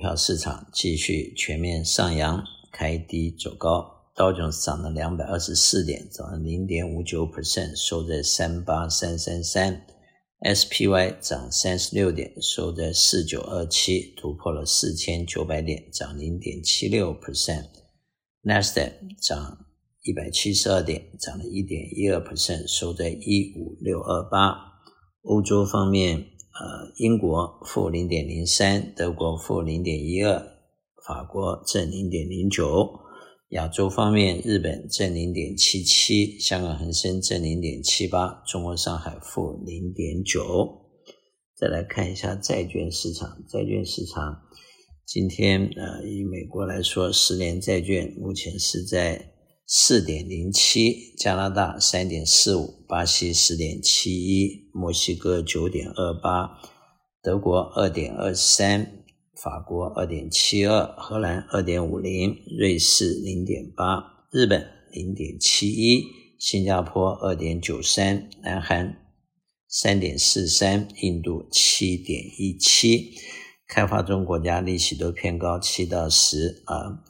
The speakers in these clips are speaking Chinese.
票市场继续全面上扬，开低走高，道琼斯涨了两百二十四点，涨了零点五九 percent，收在三八三三三；SPY 涨三十六点，收在四九二七，突破了四千九百点，涨零点七六 percent；Nasdaq 涨一百七十二点，涨了一点一二 percent，收在一五六二八。欧洲方面。呃，英国负零点零三，德国负零点一二，法国正零点零九。亚洲方面，日本正零点七七，香港恒生正零点七八，中国上海负零点九。再来看一下债券市场，债券市场今天呃，以美国来说，十年债券目前是在四点零七，加拿大三点四五，巴西十点七一，墨西哥九点二八，德国二点二三，法国二点七二，荷兰二点五零，瑞士零点八，日本零点七一，新加坡二点九三，南韩三点四三，印度七点一七，开发中国家利息都偏高，七到十啊。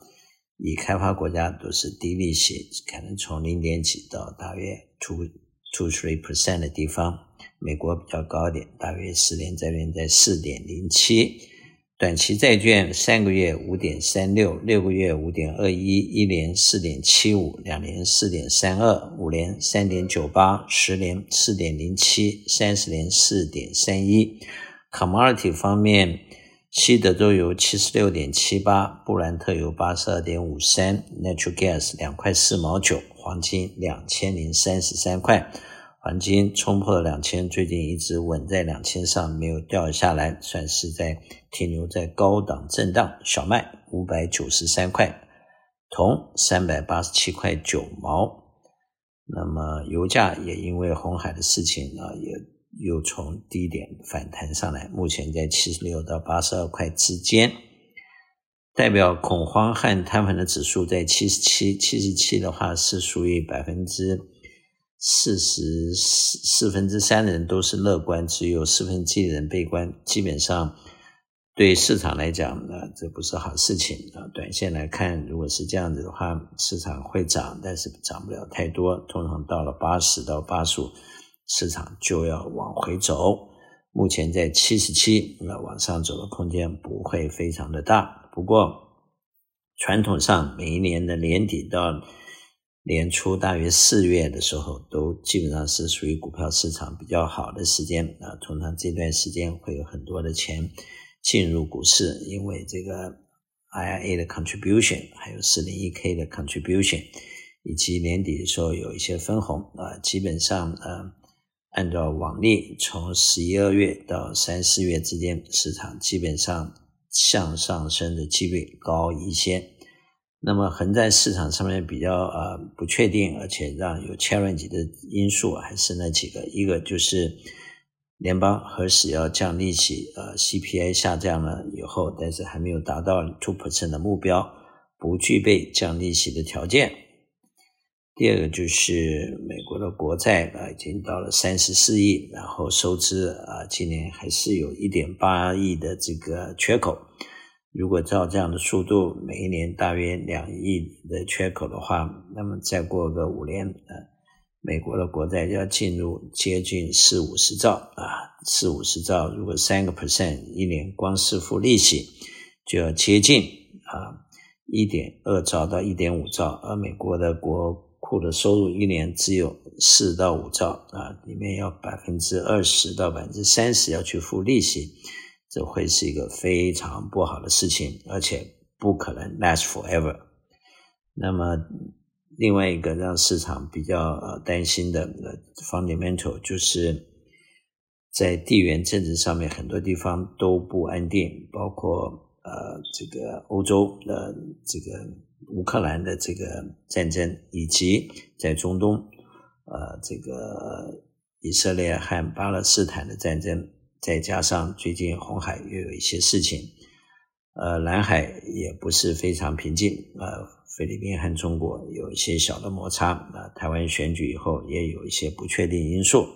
已开发国家都是低利息，可能从零点几到大约 two two three percent 的地方。美国比较高点，大约十年债券在四点零七，短期债券三个月五点三六，六个月五点二一，一年四点七五，两年四点三二，五年三点九八，十年四点零七，三十年四点三一。Commodity 方面。西德州油七十六点七八，布兰特油八十二点五三，Natural Gas 两块四毛九，黄金两千零三十三块，黄金冲破了两千，最近一直稳在两千上，没有掉下来，算是在停留在高档震荡。小麦五百九十三块，铜三百八十七块九毛，那么油价也因为红海的事情啊也。又从低点反弹上来，目前在七十六到八十二块之间，代表恐慌和摊盘的指数在七十七，七十七的话是属于百分之四十四四分之三的人都是乐观，只有四分之一的人悲观。基本上对市场来讲，呢，这不是好事情啊。短线来看，如果是这样子的话，市场会涨，但是涨不了太多，通常到了八十到八十五。市场就要往回走，目前在七十七，那往上走的空间不会非常的大。不过，传统上每一年的年底到年初，大约四月的时候，都基本上是属于股票市场比较好的时间啊。通常这段时间会有很多的钱进入股市，因为这个 IRA 的 contribution，还有四零一 K 的 contribution，以及年底的时候有一些分红啊，基本上呃。按照往例，从十一二月到三四月之间，市场基本上向上升的几率高一些。那么横在市场上面比较呃不确定，而且让有 challenge 的因素还是那几个，一个就是联邦何时要降利息，呃 CPI 下降了以后，但是还没有达到 two percent 的目标，不具备降利息的条件。第二个就是美国的国债啊，已经到了三十四亿，然后收支啊，今年还是有一点八亿的这个缺口。如果照这样的速度，每一年大约两亿的缺口的话，那么再过个五年，啊，美国的国债要进入接近四五十兆啊，四五十兆，如果三个 percent 一年光是付利息，就要接近啊一点二兆到一点五兆，而美国的国库的收入一年只有四到五兆啊，里面要百分之二十到百分之三十要去付利息，这会是一个非常不好的事情，而且不可能 last forever。那么另外一个让市场比较呃担心的 fundamental 就是在地缘政治上面很多地方都不安定，包括呃这个欧洲的这个。乌克兰的这个战争，以及在中东，呃，这个以色列和巴勒斯坦的战争，再加上最近红海又有一些事情，呃，南海也不是非常平静，呃，菲律宾和中国有一些小的摩擦，呃，台湾选举以后也有一些不确定因素，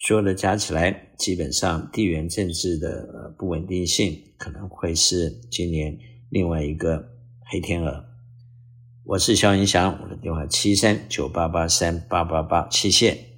所有的加起来，基本上地缘政治的不稳定性可能会是今年另外一个黑天鹅。我是肖云祥，我的电话七三九八八三八八八，谢谢。